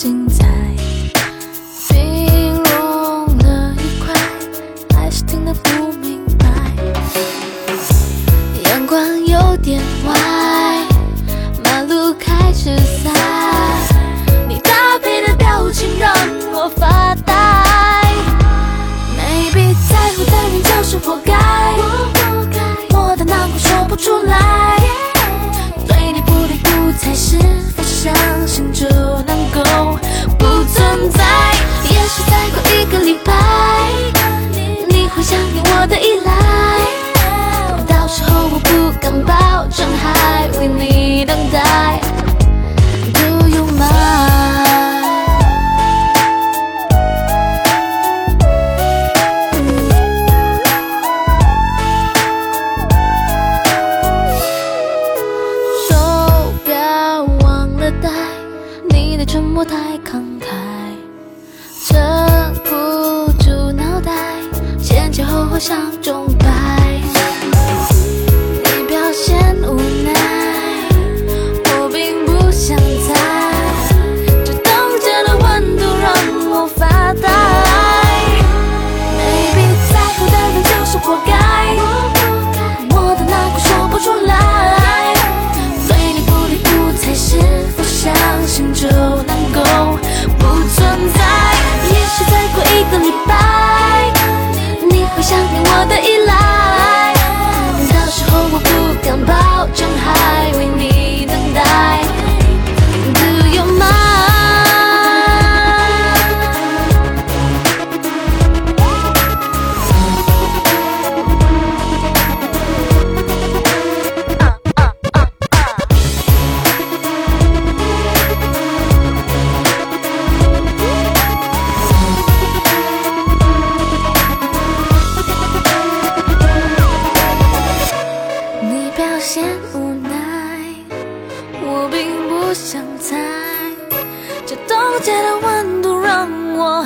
精彩。冰融了一块，还是听得不明白。阳光有点坏，马路开始塞，你搭配的表情让我发呆。Maybe 在乎的人就是活该，我的难过说不出来，对你不理不睬是。不太慷慨，撑不住脑袋，前前后后像钟摆。些无奈，我并不想猜，这冻结的温度让我。